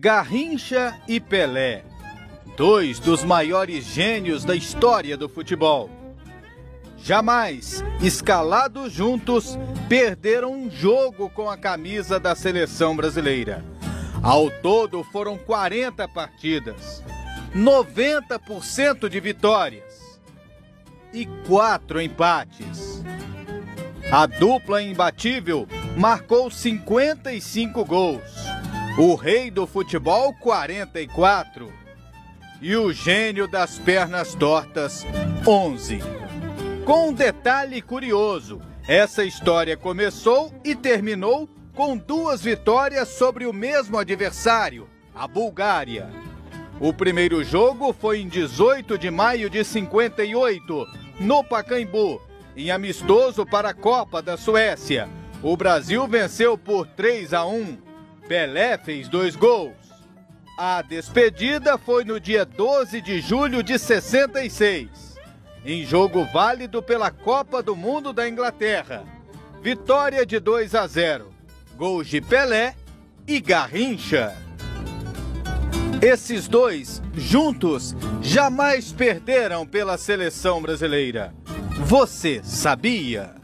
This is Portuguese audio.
Garrincha e Pelé, dois dos maiores gênios da história do futebol. Jamais, escalados juntos, perderam um jogo com a camisa da seleção brasileira. Ao todo foram 40 partidas, 90% de vitórias e quatro empates. A dupla imbatível marcou 55 gols o rei do futebol 44 e o gênio das pernas tortas 11. Com um detalhe curioso, essa história começou e terminou com duas vitórias sobre o mesmo adversário, a Bulgária. O primeiro jogo foi em 18 de maio de 58, no Pacaembu, em amistoso para a Copa da Suécia. O Brasil venceu por 3 a 1 Pelé fez dois gols. A despedida foi no dia 12 de julho de 66, em jogo válido pela Copa do Mundo da Inglaterra. Vitória de 2 a 0. Gols de Pelé e Garrincha. Esses dois, juntos, jamais perderam pela seleção brasileira. Você sabia?